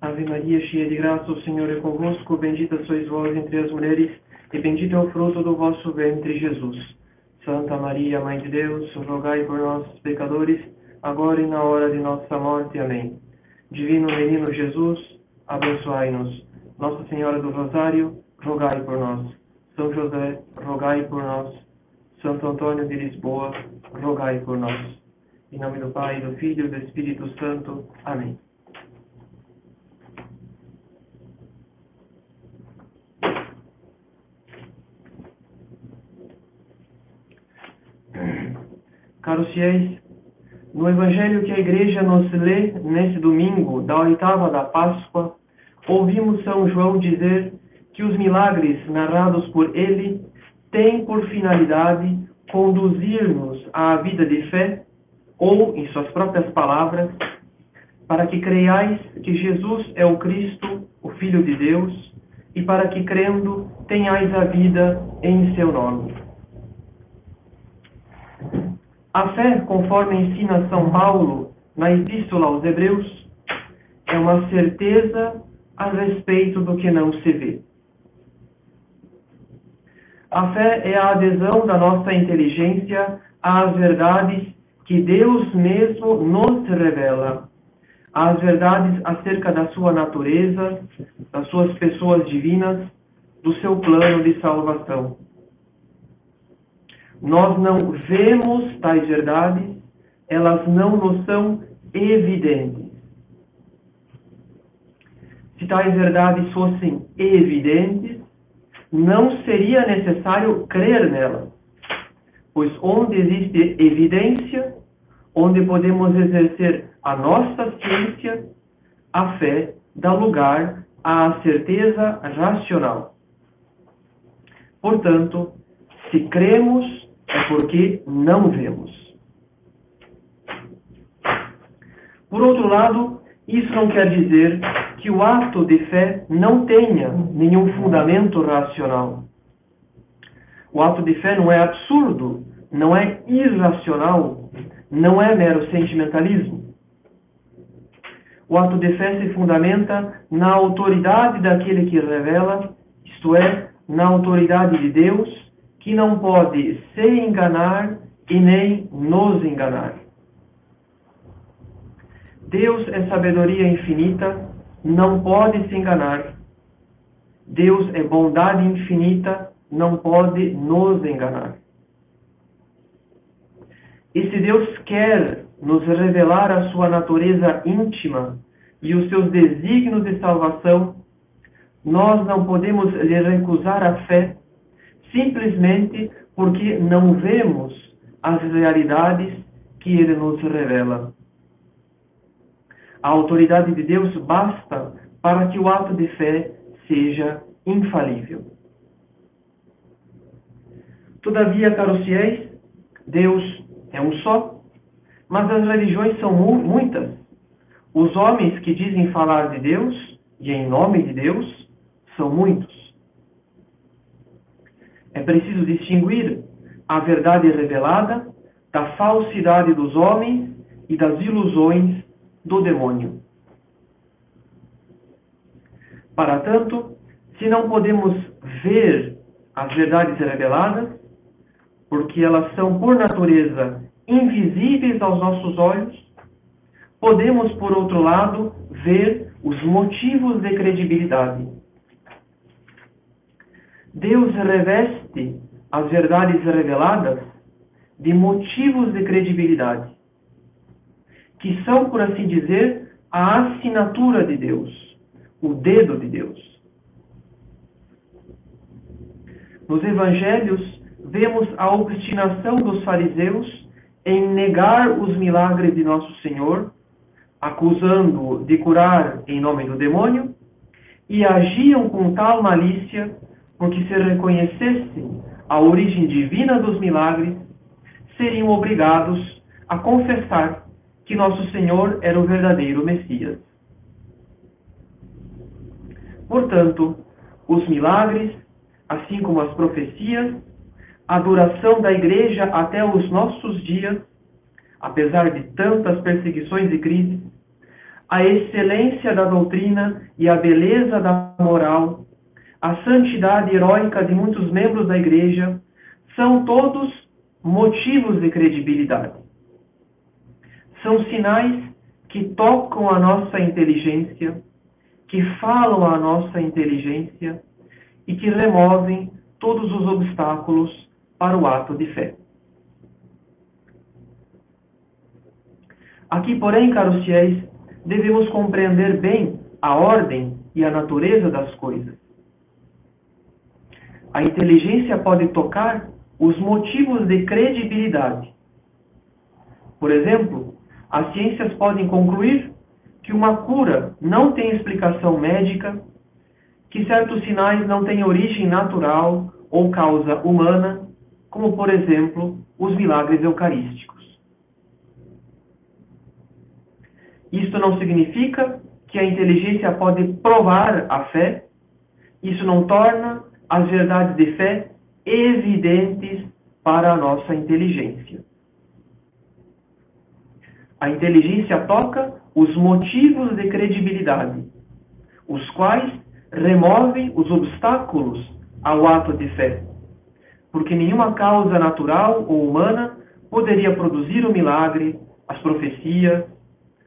Ave Maria, cheia de graça, o Senhor é convosco. Bendita sois vós entre as mulheres, e bendito é o fruto do vosso ventre, Jesus. Santa Maria, Mãe de Deus, rogai por nós, pecadores, agora e na hora de nossa morte. Amém. Divino Menino Jesus, abençoai-nos. Nossa Senhora do Rosário, rogai por nós. São José, rogai por nós. Santo Antônio de Lisboa, rogai por nós. Em nome do Pai, do Filho e do Espírito Santo. Amém. Caros fiéis, no Evangelho que a Igreja nos lê nesse domingo da oitava da Páscoa, ouvimos São João dizer que os milagres narrados por ele têm por finalidade conduzir-nos à vida de fé, ou, em suas próprias palavras, para que creiais que Jesus é o Cristo, o Filho de Deus, e para que, crendo, tenhais a vida em seu nome. A fé, conforme ensina São Paulo na Epístola aos Hebreus, é uma certeza a respeito do que não se vê. A fé é a adesão da nossa inteligência às verdades que Deus mesmo nos revela, às verdades acerca da sua natureza, das suas pessoas divinas, do seu plano de salvação. Nós não vemos tais verdades, elas não nos são evidentes. Se tais verdades fossem evidentes, não seria necessário crer nelas, pois onde existe evidência, onde podemos exercer a nossa ciência, a fé dá lugar à certeza racional. Portanto, se cremos, é porque não vemos. Por outro lado, isso não quer dizer que o ato de fé não tenha nenhum fundamento racional. O ato de fé não é absurdo, não é irracional, não é mero sentimentalismo. O ato de fé se fundamenta na autoridade daquele que revela, isto é, na autoridade de Deus que não pode se enganar e nem nos enganar. Deus é sabedoria infinita, não pode se enganar. Deus é bondade infinita, não pode nos enganar. E se Deus quer nos revelar a sua natureza íntima e os seus desígnios de salvação, nós não podemos lhe recusar a fé simplesmente porque não vemos as realidades que ele nos revela. A autoridade de Deus basta para que o ato de fé seja infalível. Todavia, caros fiéis, Deus é um só, mas as religiões são muitas. Os homens que dizem falar de Deus e em nome de Deus são muitos. É preciso distinguir a verdade revelada da falsidade dos homens e das ilusões do demônio. Para tanto, se não podemos ver as verdades reveladas, porque elas são por natureza invisíveis aos nossos olhos, podemos, por outro lado, ver os motivos de credibilidade. Deus reveste as verdades reveladas de motivos de credibilidade, que são, por assim dizer, a assinatura de Deus, o dedo de Deus. Nos evangelhos, vemos a obstinação dos fariseus em negar os milagres de nosso Senhor, acusando-o de curar em nome do demônio, e agiam com tal malícia porque se reconhecessem a origem divina dos milagres, seriam obrigados a confessar que nosso Senhor era o verdadeiro Messias. Portanto, os milagres, assim como as profecias, a duração da Igreja até os nossos dias, apesar de tantas perseguições e crises, a excelência da doutrina e a beleza da moral, a santidade heróica de muitos membros da Igreja, são todos motivos de credibilidade. São sinais que tocam a nossa inteligência, que falam à nossa inteligência e que removem todos os obstáculos para o ato de fé. Aqui, porém, caros fiéis, devemos compreender bem a ordem e a natureza das coisas. A inteligência pode tocar os motivos de credibilidade. Por exemplo, as ciências podem concluir que uma cura não tem explicação médica, que certos sinais não têm origem natural ou causa humana, como, por exemplo, os milagres eucarísticos. Isto não significa que a inteligência pode provar a fé, isso não torna as verdades de fé evidentes para a nossa inteligência. A inteligência toca os motivos de credibilidade, os quais removem os obstáculos ao ato de fé, porque nenhuma causa natural ou humana poderia produzir o milagre, as profecias,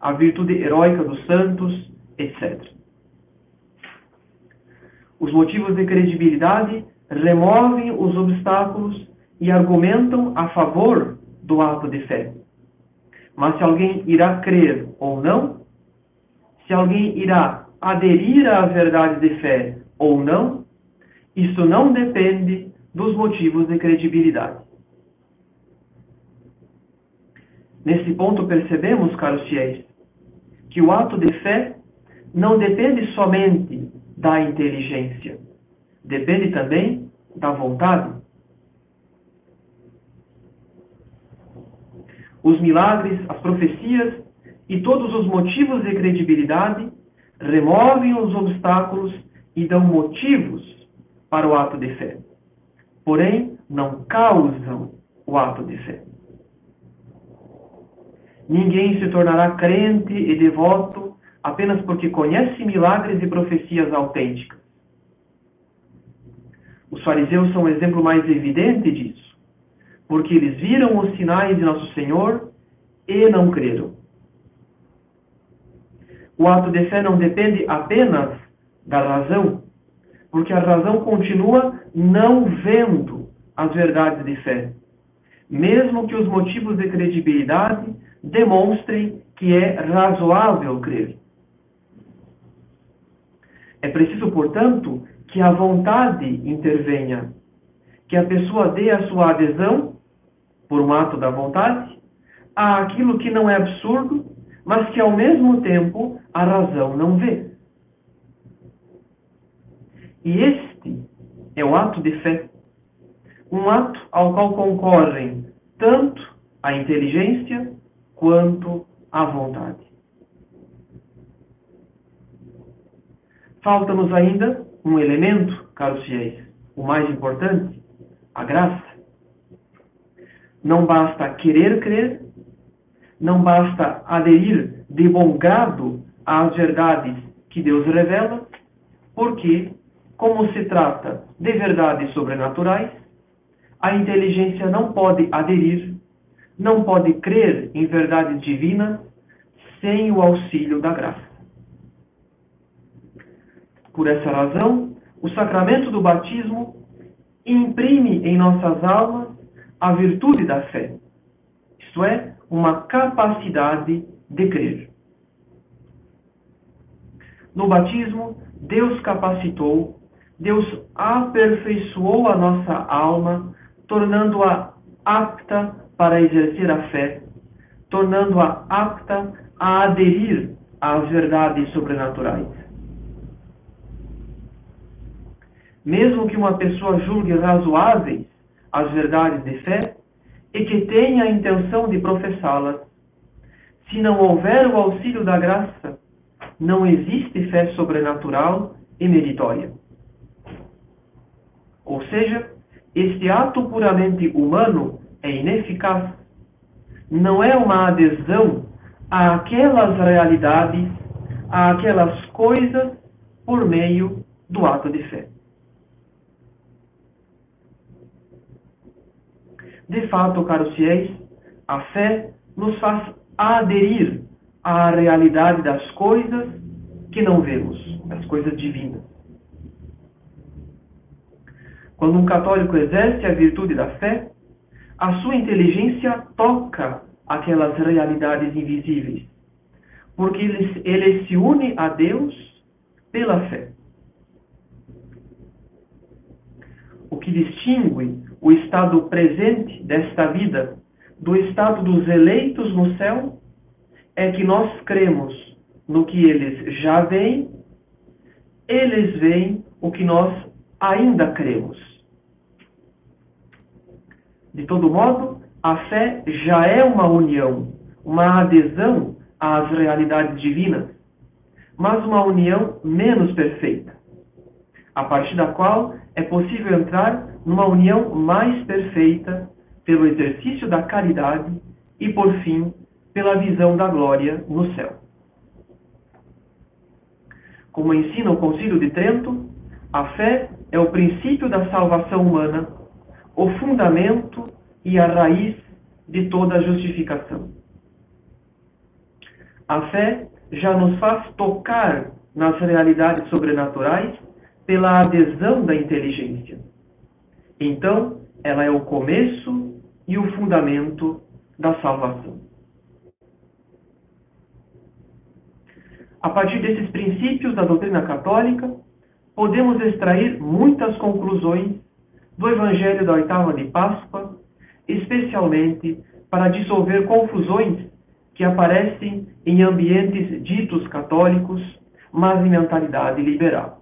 a virtude heróica dos santos, etc. Os motivos de credibilidade removem os obstáculos e argumentam a favor do ato de fé. Mas se alguém irá crer ou não, se alguém irá aderir à verdade de fé ou não, isso não depende dos motivos de credibilidade. Nesse ponto percebemos, caros fiéis, que o ato de fé não depende somente da inteligência, depende também da vontade. Os milagres, as profecias e todos os motivos de credibilidade removem os obstáculos e dão motivos para o ato de fé. Porém, não causam o ato de fé. Ninguém se tornará crente e devoto apenas porque conhece milagres e profecias autênticas. Os fariseus são o exemplo mais evidente disso, porque eles viram os sinais de Nosso Senhor e não creram. O ato de fé não depende apenas da razão, porque a razão continua não vendo as verdades de fé, mesmo que os motivos de credibilidade demonstrem que é razoável crer. É preciso, portanto, que a vontade intervenha, que a pessoa dê a sua adesão, por um ato da vontade, àquilo que não é absurdo, mas que ao mesmo tempo a razão não vê. E este é o ato de fé, um ato ao qual concorrem tanto a inteligência quanto à vontade. Falta-nos ainda um elemento, caros fiéis, o mais importante, a graça. Não basta querer crer, não basta aderir de bom grado às verdades que Deus revela, porque, como se trata de verdades sobrenaturais, a inteligência não pode aderir não pode crer em verdade divina sem o auxílio da graça. Por essa razão, o sacramento do batismo imprime em nossas almas a virtude da fé, isto é, uma capacidade de crer. No batismo, Deus capacitou, Deus aperfeiçoou a nossa alma, tornando-a apta para exercer a fé, tornando-a apta a aderir às verdades sobrenaturais. Mesmo que uma pessoa julgue razoáveis as verdades de fé e que tenha a intenção de professá-las, se não houver o auxílio da graça, não existe fé sobrenatural e meritória. Ou seja, este ato puramente humano é ineficaz. Não é uma adesão àquelas realidades àquelas coisas por meio do ato de fé. De fato, caros fiéis, a fé nos faz aderir à realidade das coisas que não vemos, das coisas divinas. Quando um católico exerce a virtude da fé, a sua inteligência toca aquelas realidades invisíveis, porque ele, ele se une a Deus pela fé. O que distingue o estado presente desta vida do estado dos eleitos no céu é que nós cremos no que eles já veem, eles veem o que nós ainda cremos. De todo modo, a fé já é uma união, uma adesão às realidades divinas, mas uma união menos perfeita, a partir da qual é possível entrar numa união mais perfeita pelo exercício da caridade e, por fim, pela visão da glória no céu. Como ensina o Concílio de Trento, a fé é o princípio da salvação humana, o fundamento e a raiz de toda a justificação. A fé já nos faz tocar nas realidades sobrenaturais pela adesão da inteligência. Então, ela é o começo e o fundamento da salvação. A partir desses princípios da doutrina católica, podemos extrair muitas conclusões do Evangelho da oitava de Páscoa, especialmente para dissolver confusões que aparecem em ambientes ditos católicos, mas em mentalidade liberal.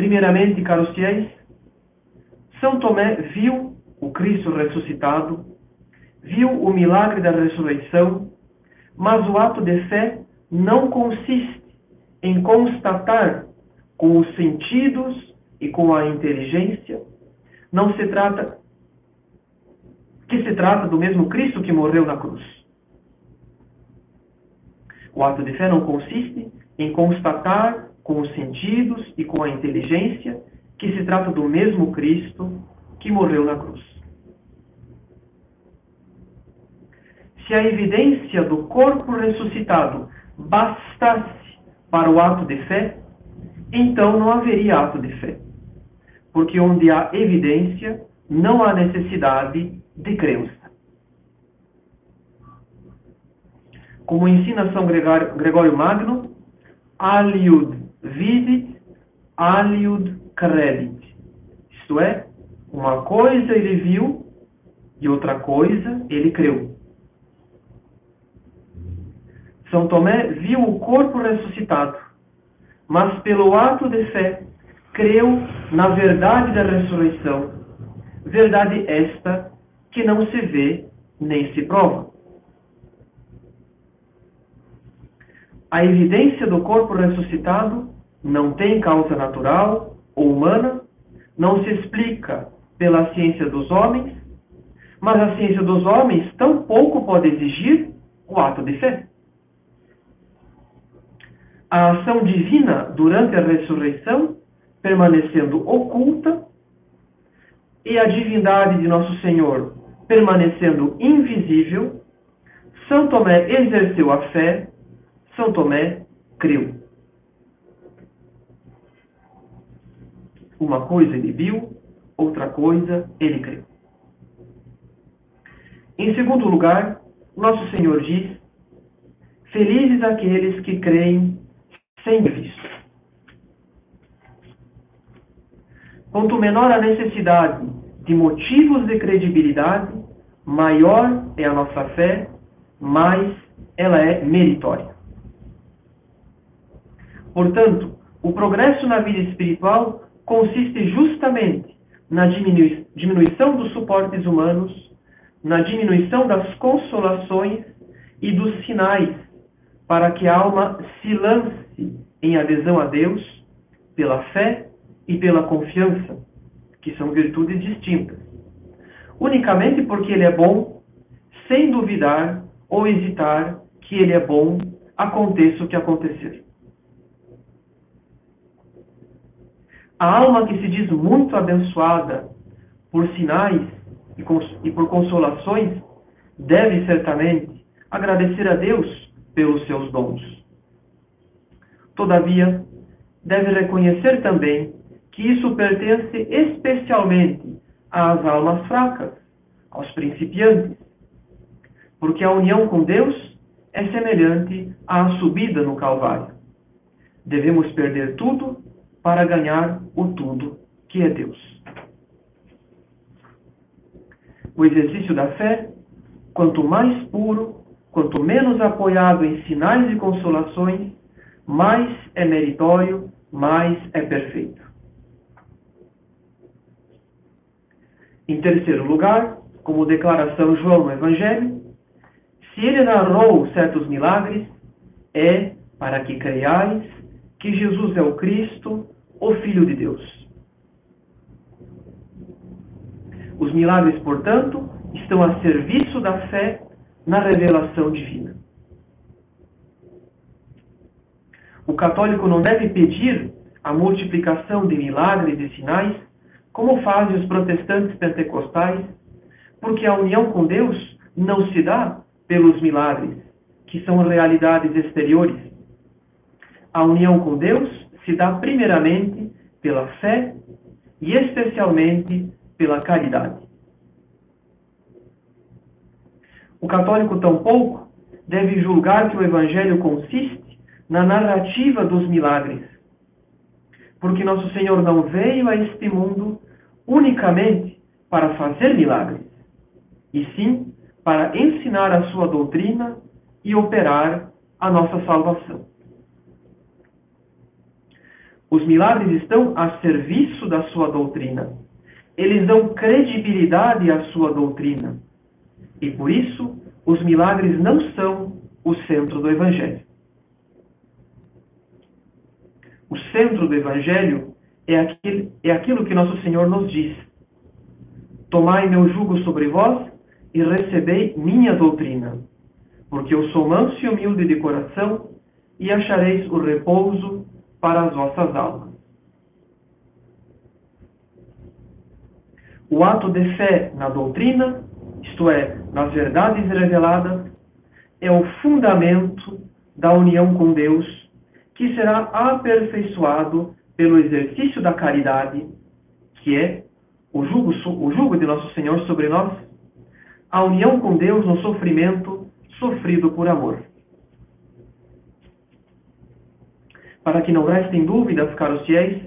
Primeiramente, caros fiéis, são Tomé viu o Cristo ressuscitado, viu o milagre da ressurreição, mas o ato de fé não consiste em constatar com os sentidos e com a inteligência. Não se trata que se trata do mesmo Cristo que morreu na cruz. O ato de fé não consiste em constatar com os sentidos e com a inteligência que se trata do mesmo Cristo que morreu na cruz. Se a evidência do corpo ressuscitado bastasse para o ato de fé, então não haveria ato de fé. Porque onde há evidência, não há necessidade de crença. Como ensina São Gregório Magno, aliud vidit, aliud credit. Isto é, uma coisa ele viu e outra coisa ele creu. São Tomé viu o corpo ressuscitado, mas pelo ato de fé creu na verdade da ressurreição, verdade esta que não se vê nem se prova. A evidência do corpo ressuscitado não tem causa natural ou humana, não se explica pela ciência dos homens, mas a ciência dos homens tampouco pode exigir o ato de fé. A ação divina durante a ressurreição permanecendo oculta e a divindade de Nosso Senhor permanecendo invisível, São Tomé exerceu a fé, São Tomé creu. Uma coisa ele viu, outra coisa ele creu. Em segundo lugar, Nosso Senhor diz: Felizes aqueles que creem sem visto. Quanto menor a necessidade de motivos de credibilidade, maior é a nossa fé, mais ela é meritória. Portanto, o progresso na vida espiritual consiste justamente na diminuição dos suportes humanos, na diminuição das consolações e dos sinais, para que a alma se lance em adesão a Deus pela fé e pela confiança, que são virtudes distintas. Unicamente porque Ele é bom, sem duvidar ou hesitar que Ele é bom aconteça o que acontecer. A alma que se diz muito abençoada por sinais e por consolações deve certamente agradecer a Deus pelos seus dons. Todavia, deve reconhecer também que isso pertence especialmente às almas fracas, aos principiantes, porque a união com Deus é semelhante à subida no Calvário. Devemos perder tudo para ganhar o tudo que é Deus. O exercício da fé, quanto mais puro, quanto menos apoiado em sinais e consolações, mais é meritório, mais é perfeito. Em terceiro lugar, como declara São João no Evangelho, se ele narrou certos milagres, é para que creiais que Jesus é o Cristo, o Filho de Deus. Os milagres, portanto, estão a serviço da fé na revelação divina. O católico não deve pedir a multiplicação de milagres e sinais, como fazem os protestantes pentecostais, porque a união com Deus não se dá pelos milagres, que são realidades exteriores. A união com Deus se dá primeiramente pela fé e especialmente pela caridade. O católico tampouco deve julgar que o evangelho consiste na narrativa dos milagres, porque nosso Senhor não veio a este mundo unicamente para fazer milagres, e sim para ensinar a sua doutrina e operar a nossa salvação. Os milagres estão a serviço da sua doutrina. Eles dão credibilidade à sua doutrina. E por isso, os milagres não são o centro do Evangelho. O centro do Evangelho é aquilo, é aquilo que nosso Senhor nos diz: Tomai meu jugo sobre vós e recebei minha doutrina, porque eu sou manso e humilde de coração, e achareis o repouso para as vossas almas. O ato de fé na doutrina, isto é, nas verdades reveladas, é o fundamento da união com Deus, que será aperfeiçoado pelo exercício da caridade, que é o jugo, o jugo de nosso Senhor sobre nós, a união com Deus no sofrimento sofrido por amor. Para que não restem dúvidas, caros fiéis,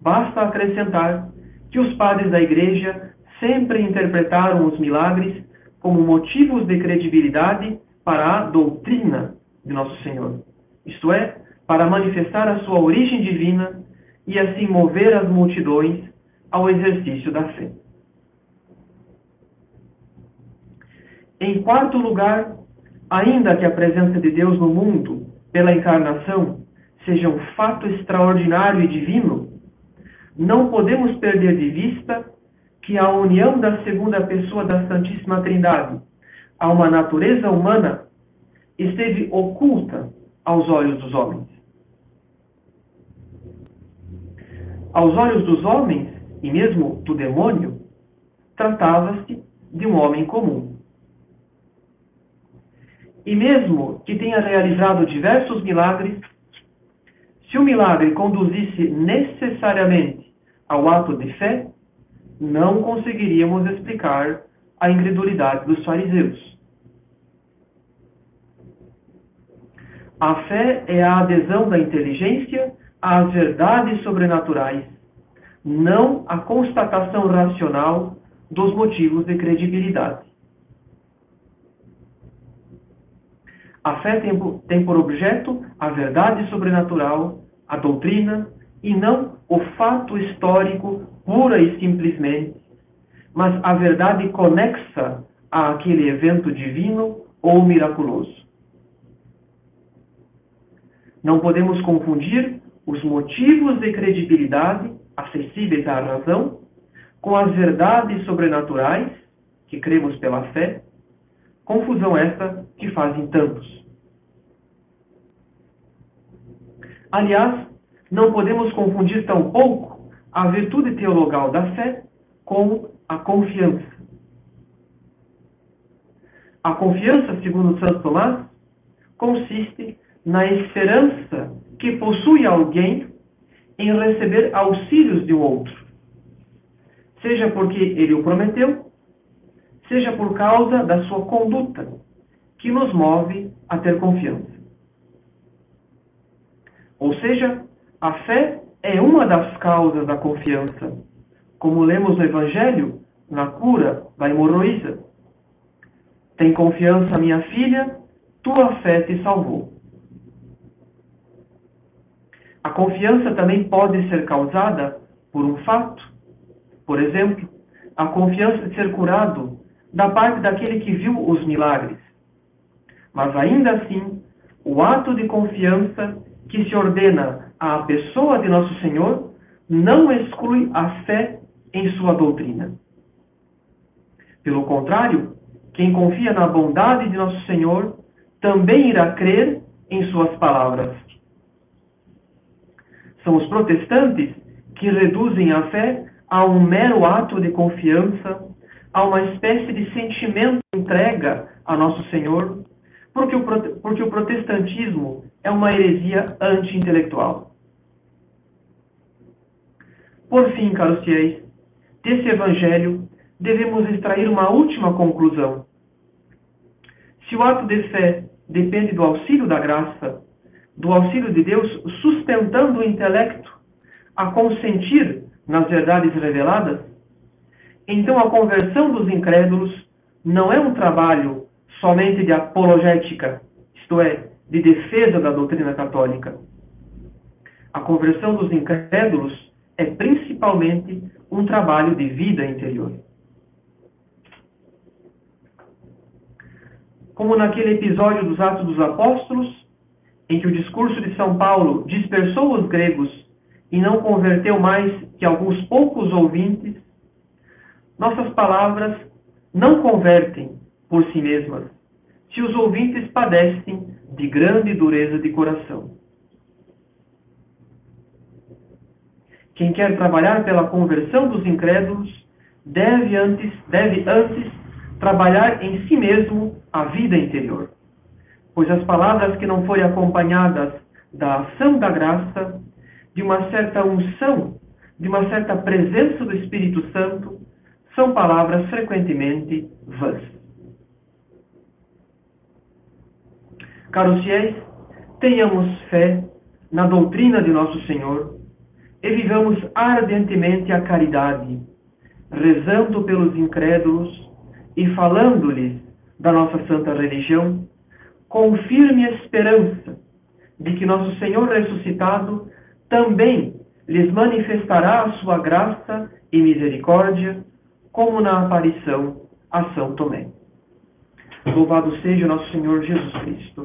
basta acrescentar que os padres da Igreja sempre interpretaram os milagres como motivos de credibilidade para a doutrina de Nosso Senhor, isto é, para manifestar a sua origem divina e assim mover as multidões ao exercício da fé. Em quarto lugar, ainda que a presença de Deus no mundo pela encarnação seja um fato extraordinário e divino, não podemos perder de vista que a união da segunda pessoa da Santíssima Trindade a uma natureza humana esteve oculta aos olhos dos homens. Aos olhos dos homens, e mesmo do demônio, tratava-se de um homem comum. E mesmo que tenha realizado diversos milagres, se o milagre conduzisse necessariamente ao ato de fé, não conseguiríamos explicar a incredulidade dos fariseus. A fé é a adesão da inteligência às verdades sobrenaturais, não a constatação racional dos motivos de credibilidade. A fé tem, por objeto a verdade sobrenatural, a doutrina, e não o fato histórico pura e simplesmente, mas a verdade conexa àquele evento divino ou miraculoso. Não podemos confundir os motivos de credibilidade acessíveis à razão com as verdades sobrenaturais que cremos pela fé, confusão esta que fazem tantos. Aliás, não podemos confundir tampouco a virtude teologal da fé com a confiança. A confiança, segundo Santo Tomás, consiste na esperança que possui alguém em receber auxílios de um outro, seja porque ele o prometeu, seja por causa da sua conduta, que nos move a ter confiança. Ou seja, a fé é uma das causas da confiança, como lemos no Evangelho, na cura da hemorroísa. Tem confiança, minha filha, tua fé te salvou. A confiança também pode ser causada por um fato. Por exemplo, a confiança de ser curado da parte daquele que viu os milagres. Mas ainda assim, o ato de confiança que se ordena à pessoa de Nosso Senhor não exclui a fé em sua doutrina. Pelo contrário, quem confia na bondade de Nosso Senhor também irá crer em suas palavras. São os protestantes que reduzem a fé a um mero ato de confiança, a uma espécie de sentimento de entrega a Nosso Senhor, porque o, porque o protestantismo é uma heresia anti-intelectual. Por fim, caros fiéis, desse evangelho devemos extrair uma última conclusão. Se o ato de fé depende do auxílio da graça, do auxílio de Deus sustentando o intelecto a consentir nas verdades reveladas, então a conversão dos incrédulos não é um trabalho somente de apologética, isto é, de defesa da doutrina católica. A conversão dos incrédulos é principalmente um trabalho de vida interior. Como naquele episódio dos Atos dos Apóstolos, em que o discurso de São Paulo dispersou os gregos e não converteu mais que alguns poucos ouvintes, nossas palavras não convertem por si mesmas, se os ouvintes padecem de grande dureza de coração. Quem quer trabalhar pela conversão dos incrédulos deve antes, deve antes trabalhar em si mesmo a vida interior. Pois as palavras que não forem acompanhadas da ação da graça, de uma certa unção, de uma certa presença do Espírito Santo, são palavras frequentemente vãs. Caros fiéis, tenhamos fé na doutrina de nosso Senhor e vivamos ardentemente a caridade, rezando pelos incrédulos e falando-lhes da nossa santa religião, com firme esperança de que nosso Senhor ressuscitado também lhes manifestará a sua graça e misericórdia, como na aparição a São Tomé. Louvado seja nosso Senhor Jesus Cristo,